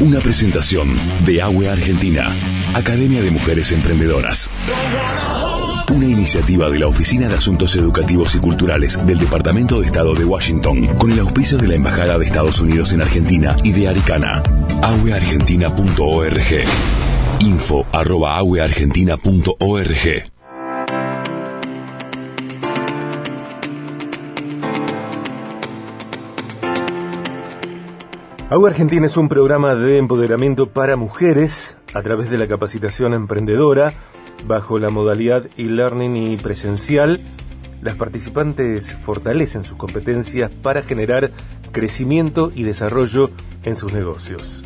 Una presentación de Agua Argentina, Academia de Mujeres Emprendedoras. Una iniciativa de la Oficina de Asuntos Educativos y Culturales del Departamento de Estado de Washington, con el auspicio de la Embajada de Estados Unidos en Argentina y de Aricana. agueargentina.org. Info arroba agueargentina.org. Agua Argentina es un programa de empoderamiento para mujeres a través de la capacitación emprendedora bajo la modalidad e-learning y presencial. Las participantes fortalecen sus competencias para generar crecimiento y desarrollo en sus negocios.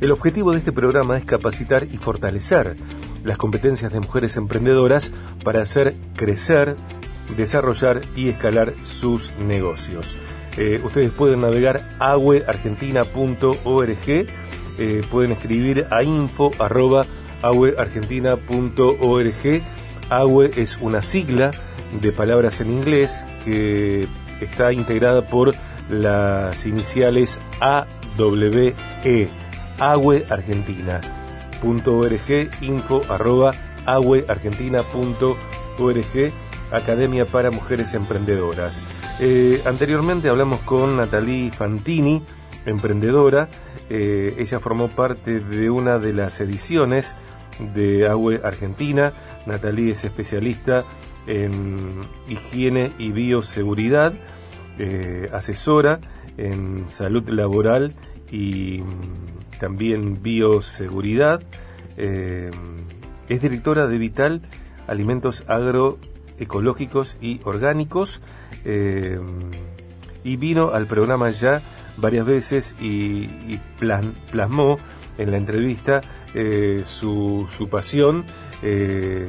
El objetivo de este programa es capacitar y fortalecer las competencias de mujeres emprendedoras para hacer crecer, desarrollar y escalar sus negocios. Ustedes pueden navegar agueargentina.org, eh, pueden escribir a info arroba. AWE es una sigla de palabras en inglés que está integrada por las iniciales AWE, agueargentina.org, info arroba agueargentina.org Academia para Mujeres Emprendedoras. Eh, anteriormente hablamos con Natalie Fantini, emprendedora. Eh, ella formó parte de una de las ediciones de AWE Argentina. Natalie es especialista en higiene y bioseguridad, eh, asesora en salud laboral y mm, también bioseguridad. es directora de Vital Alimentos Agro ecológicos y orgánicos. Eh, y vino al programa ya varias veces y, plasmó en la entrevista eh, su, su, pasión, eh,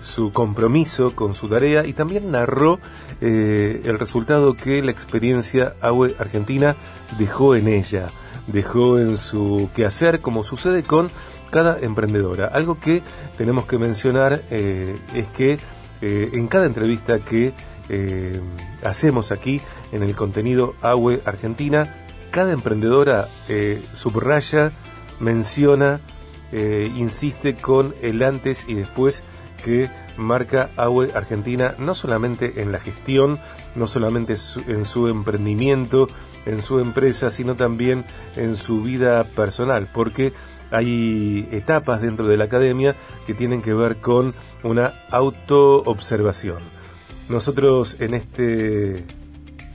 su compromiso con su tarea y también narró el resultado que la experiencia AWE Argentina dejó en ella, dejó en su quehacer, como sucede con cada emprendedora. Algo que tenemos que mencionar es que eh, en cada entrevista que eh, hacemos aquí en el contenido AWE Argentina, cada emprendedora eh, subraya, menciona, insiste con el antes y después que marca AWE Argentina, no solamente en la gestión, no solamente en su emprendimiento, en su empresa, sino también en su vida personal, porque hay etapas dentro de la academia que tienen que ver con una autoobservación. Nosotros en este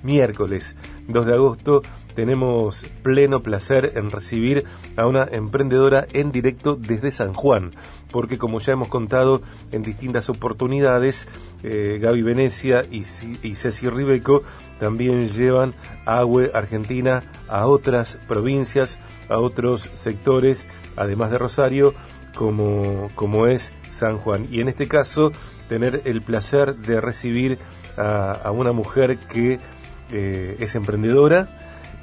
miércoles 2 de agosto tenemos pleno placer en recibir a una emprendedora en directo desde San Juan, porque como ya hemos contado en distintas oportunidades, eh, Gaby Venecia y, y Ceci Ribeco también llevan agua argentina a otras provincias, a otros sectores, además de Rosario, como, como es San Juan. Y en este caso, tener el placer de recibir a, una mujer que eh, es emprendedora,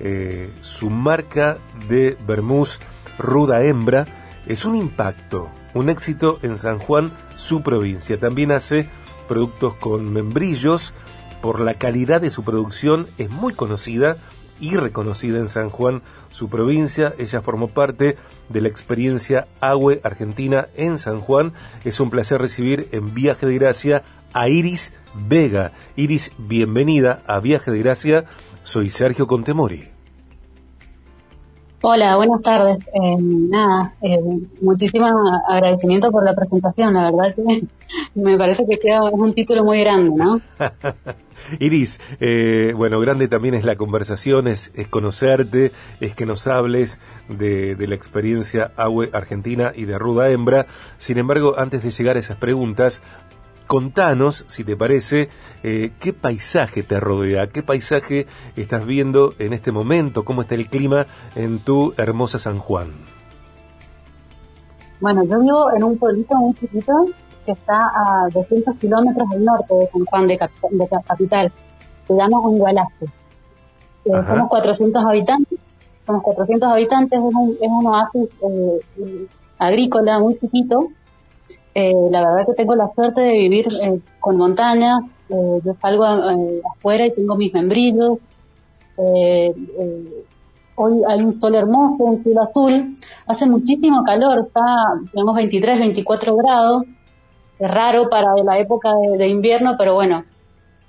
eh, su marca de Bermús Ruda Hembra es un impacto, un éxito en San Juan, su provincia. También hace productos con membrillos, por la calidad de su producción es muy conocida y reconocida en San Juan, su provincia. Ella formó parte de la experiencia Agüe Argentina en San Juan. Es un placer recibir en Viaje de Gracia a Iris Vega. Iris, bienvenida a Viaje de Gracia. Soy Sergio Contemori. Hola, buenas tardes. Eh, nada, eh, muchísimo agradecimiento por la presentación. La verdad que me parece que queda un título muy grande, ¿no? Iris, eh, bueno, grande también es la conversación, es, conocerte, es que nos hables de, la experiencia AWE Argentina y de Ruda Hembra. Sin embargo, antes de llegar a esas preguntas, contanos, si te parece, eh, qué paisaje te rodea, qué paisaje estás viendo en este momento, cómo está el clima en tu hermosa San Juan. Bueno, yo vivo en un pueblito muy chiquito que está a 200 kilómetros al norte de San Juan de, capital. Se llama Ungualaste. Eh, somos 400 habitantes. Somos 400 habitantes, es un, es un oasis eh, agrícola muy chiquito eh, la verdad que tengo la suerte de vivir eh, con montaña. Eh, yo salgo afuera y tengo mis membrillos. hoy hay un sol hermoso, un cielo azul, hace muchísimo calor, está, tenemos 23, 24 grados, es raro para la época de, invierno, pero bueno,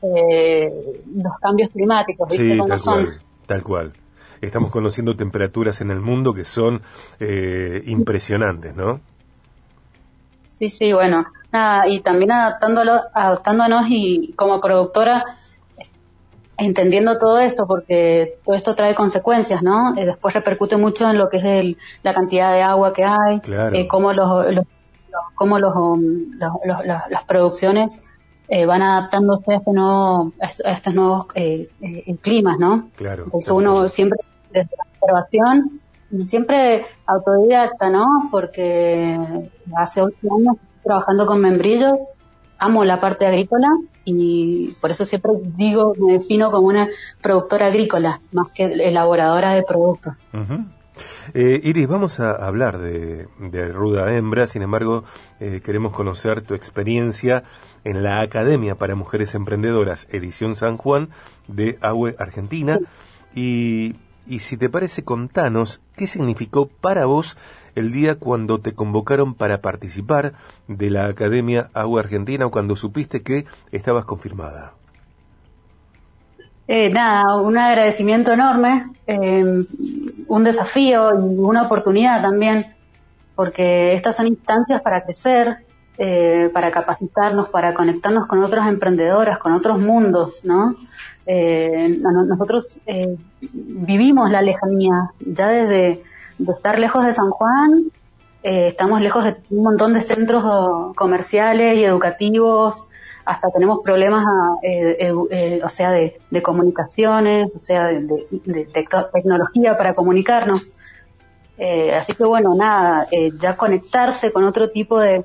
eh, los cambios climáticos, ¿viste tal son? Cual, tal cual. Estamos conociendo temperaturas en el mundo que son eh, impresionantes, ¿no? Sí, sí, bueno, nada, y también adaptándolo, adaptándonos y como productora entendiendo todo esto, porque todo esto trae consecuencias, ¿no? Eh, después repercute mucho en lo que es el, la cantidad de agua que hay, eh, cómo los, los, cómo los, um, las producciones eh, van adaptándose a, este nuevo, a estos nuevos eh, climas, ¿no? Claro. uno siempre desde la observación siempre autodidacta, ¿no? Porque hace ocho años trabajando con membrillos, amo la parte agrícola y por eso siempre digo, me defino como una productora agrícola más que elaboradora de productos. Eh, Iris, vamos a hablar de, Ruda Hembra, sin embargo, eh, queremos conocer tu experiencia en la Academia para Mujeres Emprendedoras, edición San Juan de AUE Argentina. Y, y si te parece, contanos qué significó para vos el día cuando te convocaron para participar de la Academia Agua Argentina o cuando supiste que estabas confirmada? Eh, nada, un agradecimiento enorme, em, un desafío y una oportunidad también, porque estas son instancias para crecer, eh, para capacitarnos, para conectarnos con otras emprendedoras, con otros mundos, ¿no? Eh, nosotros vivimos la lejanía ya desde de estar lejos de San Juan, eh, estamos lejos de un montón de centros comerciales y educativos, hasta tenemos problemas, eh, eh, o sea, de, comunicaciones, o sea, de, tecnología para comunicarnos. así que bueno, nada, ya conectarse con otro tipo de,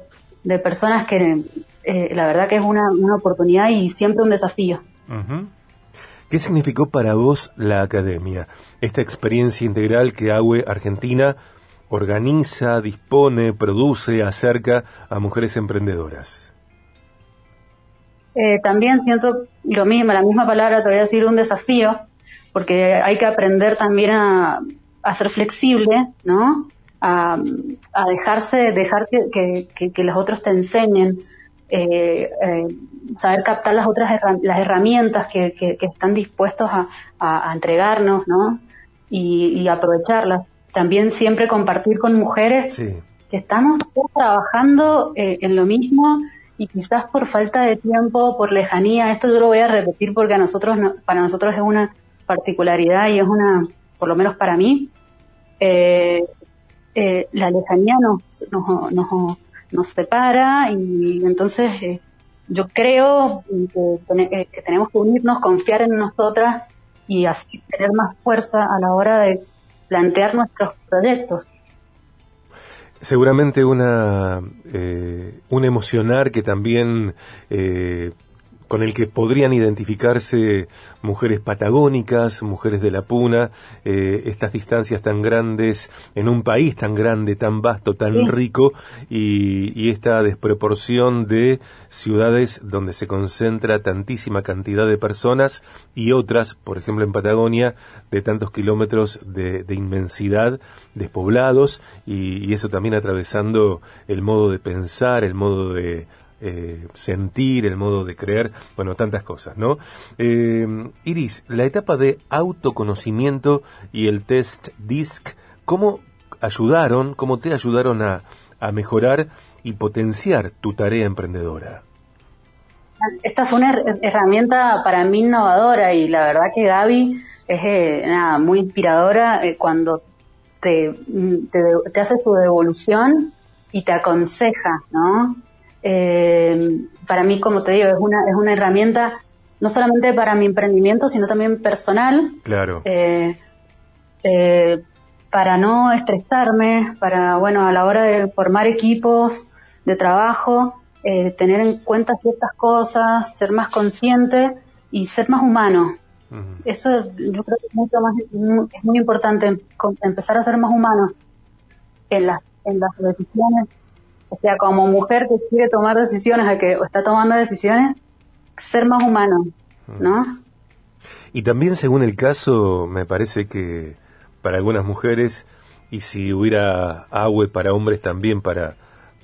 personas que la verdad que es una, oportunidad y siempre un desafío. ¿Qué significó para vos la academia? Esta experiencia integral que AUE Argentina organiza, dispone, produce, acerca a mujeres emprendedoras. Eh, también siento lo mismo, la misma palabra, te voy a decir un desafío, porque hay que aprender también a, ser flexible, ¿no? A, dejarse, dejar que, que, los otros te enseñen, eh, eh, saber captar las otras las herramientas que, que, están dispuestos a, a, entregarnos, ¿no? Y, aprovecharlas. También siempre compartir con mujeres que estamos trabajando eh, en lo mismo y quizás por falta de tiempo, por lejanía, esto yo lo voy a repetir porque a nosotros, para nosotros es una particularidad y es una, por lo menos para mí, eh, la lejanía nos, nos, nos, nos separa y entonces eh, yo creo eh, que, tenemos que unirnos, confiar en nosotras y así tener más fuerza a la hora de plantear nuestros proyectos. Seguramente una eh, un emocionar que también eh, con el que podrían identificarse mujeres patagónicas, mujeres de la puna, eh, estas distancias tan grandes en un país tan grande, tan vasto, tan rico y, esta desproporción de ciudades donde se concentra tantísima cantidad de personas y otras, por ejemplo en Patagonia, de tantos kilómetros de, inmensidad, despoblados y, y eso también atravesando el modo de pensar, el modo de eh, sentir, el modo de creer, bueno, tantas cosas, ¿no? Eh, Iris, la etapa de autoconocimiento y el test DISC, ¿cómo ayudaron, cómo te ayudaron a, mejorar y potenciar tu tarea emprendedora? Esta fue una herramienta para mí innovadora y la verdad que Gaby es eh, nada, muy inspiradora cuando te, te, te, hace su devolución y te aconseja, ¿no? Eh, para mí, como te digo, es una, es una herramienta no solamente para mi emprendimiento, sino también personal. Claro. Eh, eh, para no estresarme, para, bueno, a la hora de formar equipos de trabajo, eh, tener en cuenta ciertas cosas, ser más consciente y ser más humano. Eso yo creo que es, mucho más, es muy importante, empezar a ser más humano en las, en las decisiones o sea, como mujer que quiere tomar decisiones, o que está tomando decisiones, ser más humano, ¿no? Y también, según el caso, me parece que para algunas mujeres y si hubiera agua para hombres también para,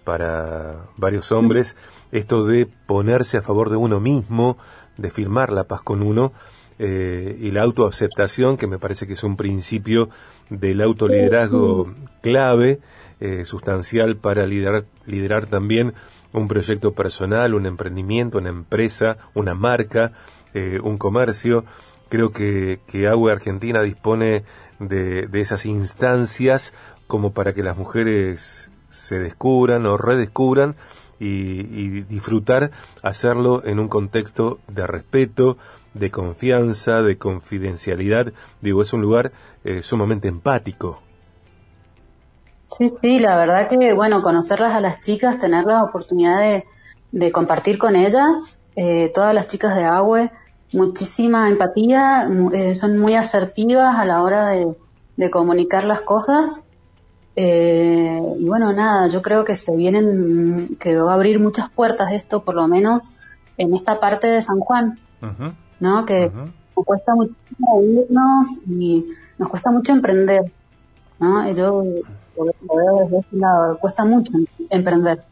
para varios hombres, esto de ponerse a favor de uno mismo, de firmar la paz con uno, eh, y la autoaceptación, que me parece que es un principio del autoliderazgo clave, eh, sustancial para liderar, liderar también un proyecto personal, un emprendimiento, una empresa, una marca, eh, un comercio. Creo que, que Agua Argentina dispone de, de esas instancias como para que las mujeres se descubran o redescubran y, disfrutar hacerlo en un contexto de respeto, de confianza, de confidencialidad. Digo, es un lugar eh, sumamente empático. Sí, sí, la verdad que, bueno, conocerlas a las chicas, tener la oportunidad de, compartir con ellas, eh, todas las chicas de Agüe, muchísima empatía, eh, son muy asertivas a la hora de, de comunicar las cosas. Eh, y bueno, nada, yo creo que se vienen, que va a abrir muchas puertas esto, por lo menos en esta parte de San Juan, ¿no? Que nos cuesta muchísimo irnos y nos cuesta mucho emprender, yo cuesta mucho emprender.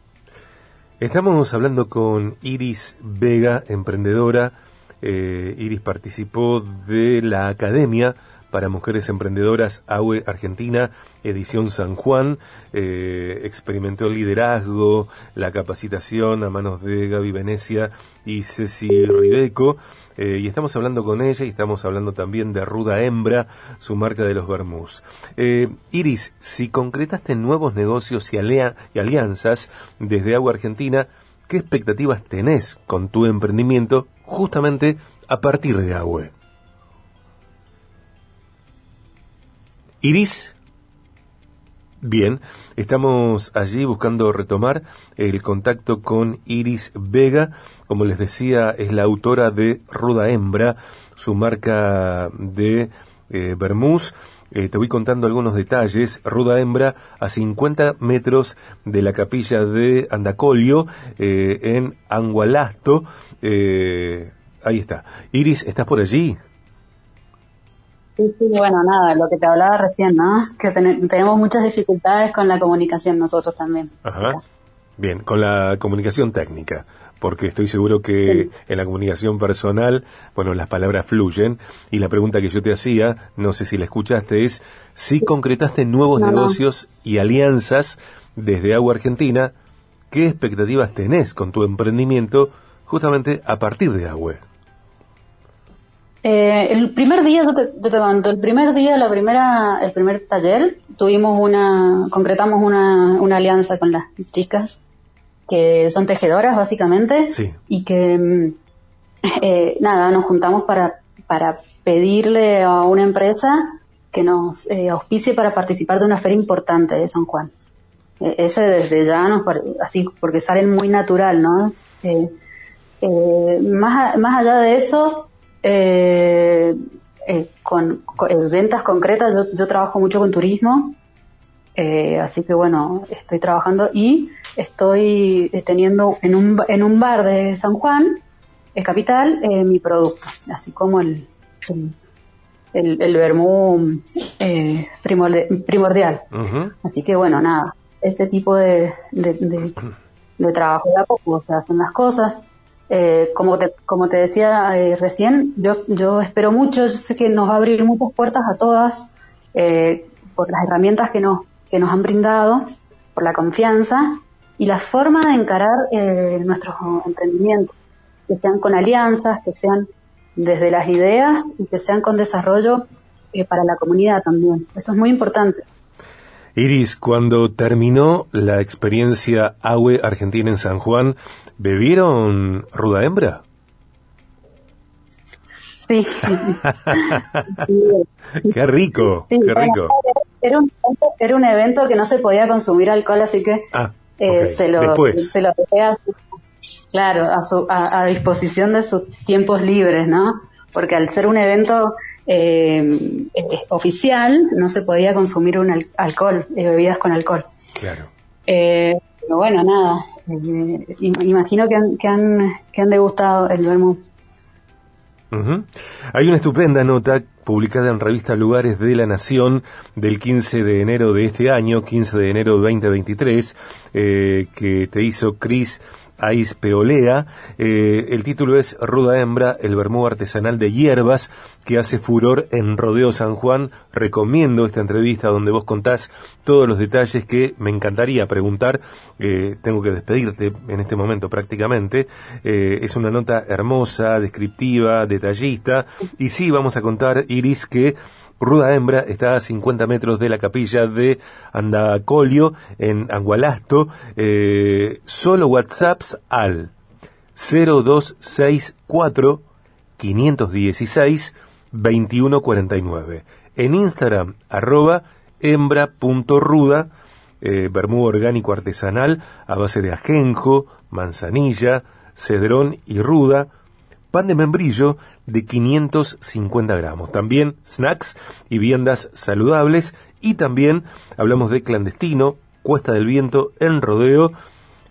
Estamos hablando con Iris Vega, emprendedora. Eh, Iris participó de la Academia para Mujeres Emprendedoras AUE Argentina, edición San Juan. Eh, experimentó el liderazgo, la capacitación a manos de Gaby Venecia y Ceci Ribeco. Eh, y estamos hablando con ella y estamos hablando también de Ruda Hembra, su marca de los Bermús. Eh, Iris, si concretaste nuevos negocios y, y alianzas desde Agua Argentina, ¿qué expectativas tenés con tu emprendimiento justamente a partir de Agua? Iris. Bien, estamos allí buscando retomar el contacto con Iris Vega. Como les decía, es la autora de Ruda Hembra, su marca de eh, eh, te voy contando algunos detalles. Ruda Hembra a 50 metros de la capilla de Andacolio, eh, en Angualasto. Eh, ahí está. Iris, ¿estás por allí? Sí, sí, bueno, nada, lo que te hablaba recién, ¿no? Que tenemos muchas dificultades con la comunicación nosotros también. Ajá. Bien, con la comunicación técnica, porque estoy seguro que en la comunicación personal, bueno, las palabras fluyen, y la pregunta que yo te hacía, no sé si la escuchaste, es si concretaste nuevos negocios y alianzas desde Agua Argentina, ¿qué expectativas tenés con tu emprendimiento justamente a partir de Agua? Eh, el primer día, yo te, te, el primer día, la primera, el primer taller, tuvimos una, concretamos una, una alianza con las chicas que son tejedoras básicamente y que mm, eh, nada, nos juntamos para, para pedirle a una empresa que nos eh, auspicie para participar de una feria importante de San Juan. E, ese desde ya nos así porque salen muy natural, ¿no? Eh, eh, más, más allá de eso, eh, eh, con, ventas concretas, yo, trabajo mucho con turismo, eh, así que bueno, estoy trabajando y estoy teniendo en un, en un bar de San Juan, es capital, mi producto, así como el, el, el, vermú primordial. Así que bueno, nada, ese tipo de, de, de, trabajo de a poco se hacen las cosas. Eh, como, te, como te decía eh, recién, yo, yo espero mucho, yo sé que nos va a abrir muchas puertas a todas eh, por las herramientas que nos, que nos han brindado, por la confianza y la forma de encarar nuestros emprendimientos, que sean con alianzas, que sean desde las ideas y que sean con desarrollo para la comunidad también. Eso es muy importante. Iris, cuando terminó la experiencia AUE Argentina en San Juan, ¿bebieron ruda hembra? Sí. qué rico, qué rico. Era un, era un, evento que no se podía consumir alcohol, así que ah, eh, se, lo, se lo dejé a claro, a, su, a disposición de sus tiempos libres, ¿no? Porque al ser un evento eh, oficial no se podía consumir un alcohol, eh, bebidas con alcohol. Claro. Eh, pero bueno, nada, eh, imagino que han, que han, que han degustado el vermú. Hay una estupenda nota publicada en revista Lugares de la Nación del 15 de enero de este año, 15 de enero de 2023, eh, que te hizo Chris Ais Peolea. Eh, el título es Ruda Hembra, el vermú artesanal de hierbas que hace furor en Rodeo San Juan. Recomiendo esta entrevista donde vos contás todos los detalles que me encantaría preguntar. Eh, tengo que despedirte en este momento prácticamente. Eh, es una nota hermosa, descriptiva, detallista. Y sí, vamos a contar, Iris, que Ruda Hembra está a 50 metros de la capilla de Andacolio, en Angualasto. Eh, solo WhatsApps al 0264 516 2149. En Instagram, arroba hembra.ruda, eh, vermú orgánico artesanal a base de ajenjo, manzanilla, cedrón y ruda pan de membrillo de 550 gramos. También snacks y viandas saludables. Y también hablamos de clandestino, Cuesta del Viento en Rodeo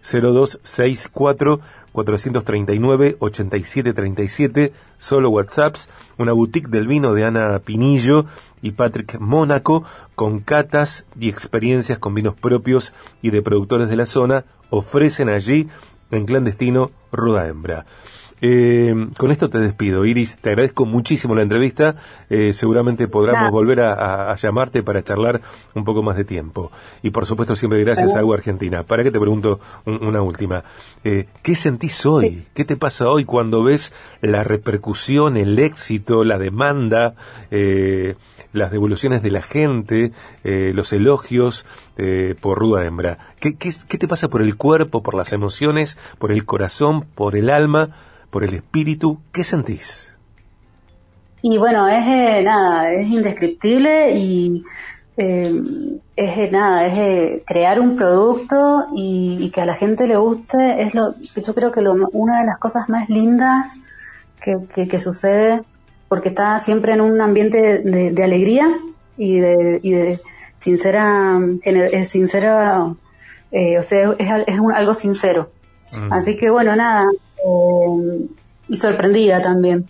0264 439 8737, solo WhatsApps, una boutique del vino de Ana Pinillo y Patrick Mónaco, con catas y experiencias con vinos propios y de productores de la zona, ofrecen allí en clandestino Ruda Hembra. Eh, con esto te despido, Iris. Te agradezco muchísimo la entrevista. Eh, seguramente podremos volver a, llamarte para charlar un poco más de tiempo. Y por supuesto, siempre gracias a Agua Argentina. ¿Para qué te pregunto una última? Eh, ¿Qué sentís hoy? ¿Qué te pasa hoy cuando ves la repercusión, el éxito, la demanda, las devoluciones de la gente, los elogios por Ruda Hembra? ¿Qué, ¿Qué te pasa por el cuerpo, por las emociones, por el corazón, por el alma? Por el espíritu, ¿qué sentís? Y bueno, es eh, nada, es indescriptible y eh, es eh, nada, es crear un producto y, que a la gente le guste, es lo yo creo que lo, una de las cosas más lindas que, sucede, porque está siempre en un ambiente de, alegría y de, y de sincera, sincera o sea, es, es algo sincero. Mm. Así que bueno, nada, eh, y sorprendida también.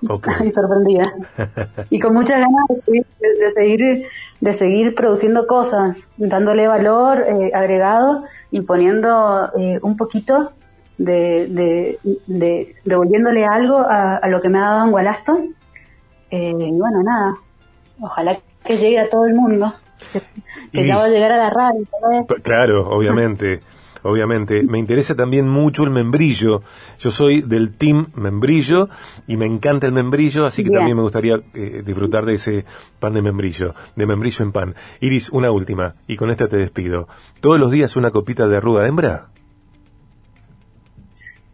y sorprendida. y con muchas ganas de, seguir de seguir produciendo cosas, dándole valor eh, agregado y poniendo eh, un poquito de, de, devolviéndole algo a, lo que me ha dado en Gualasto. y bueno, nada, ojalá que llegue a todo el mundo, que, ya va a llegar a la radio. Claro, obviamente obviamente. Me interesa también mucho el membrillo. Yo soy del team membrillo y me encanta el membrillo, así que también me gustaría eh, disfrutar de ese pan de membrillo, de membrillo en pan. Iris, una última, y con esta te despido. ¿Todos los días una copita de ruda hembra?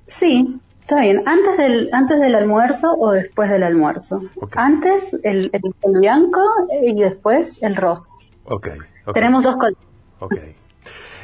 Sí, Está bien, antes del, antes del almuerzo o después del almuerzo. Antes el, el, blanco y después el rosa. Okay, Tenemos dos colores.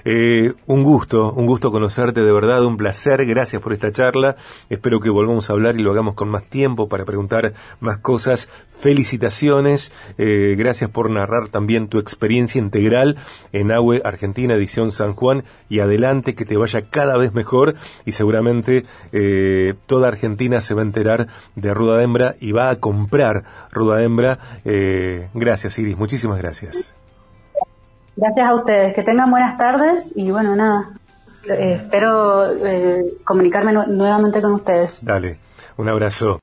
Eh, un gusto, un gusto conocerte de verdad, un placer, gracias por esta charla, espero que volvamos a hablar y lo hagamos con más tiempo para preguntar más cosas, felicitaciones, eh, gracias por narrar también tu experiencia integral en AWE Argentina edición San Juan. Y adelante que te vaya cada vez mejor. Y seguramente eh, toda Argentina se va a enterar de Ruda Hembra y va a comprar Ruda Hembra. gracias Iris, muchísimas gracias. Gracias a ustedes. Que tengan buenas tardes y bueno, nada. Eh, espero eh, comunicarme nuevamente con ustedes. Dale, un abrazo.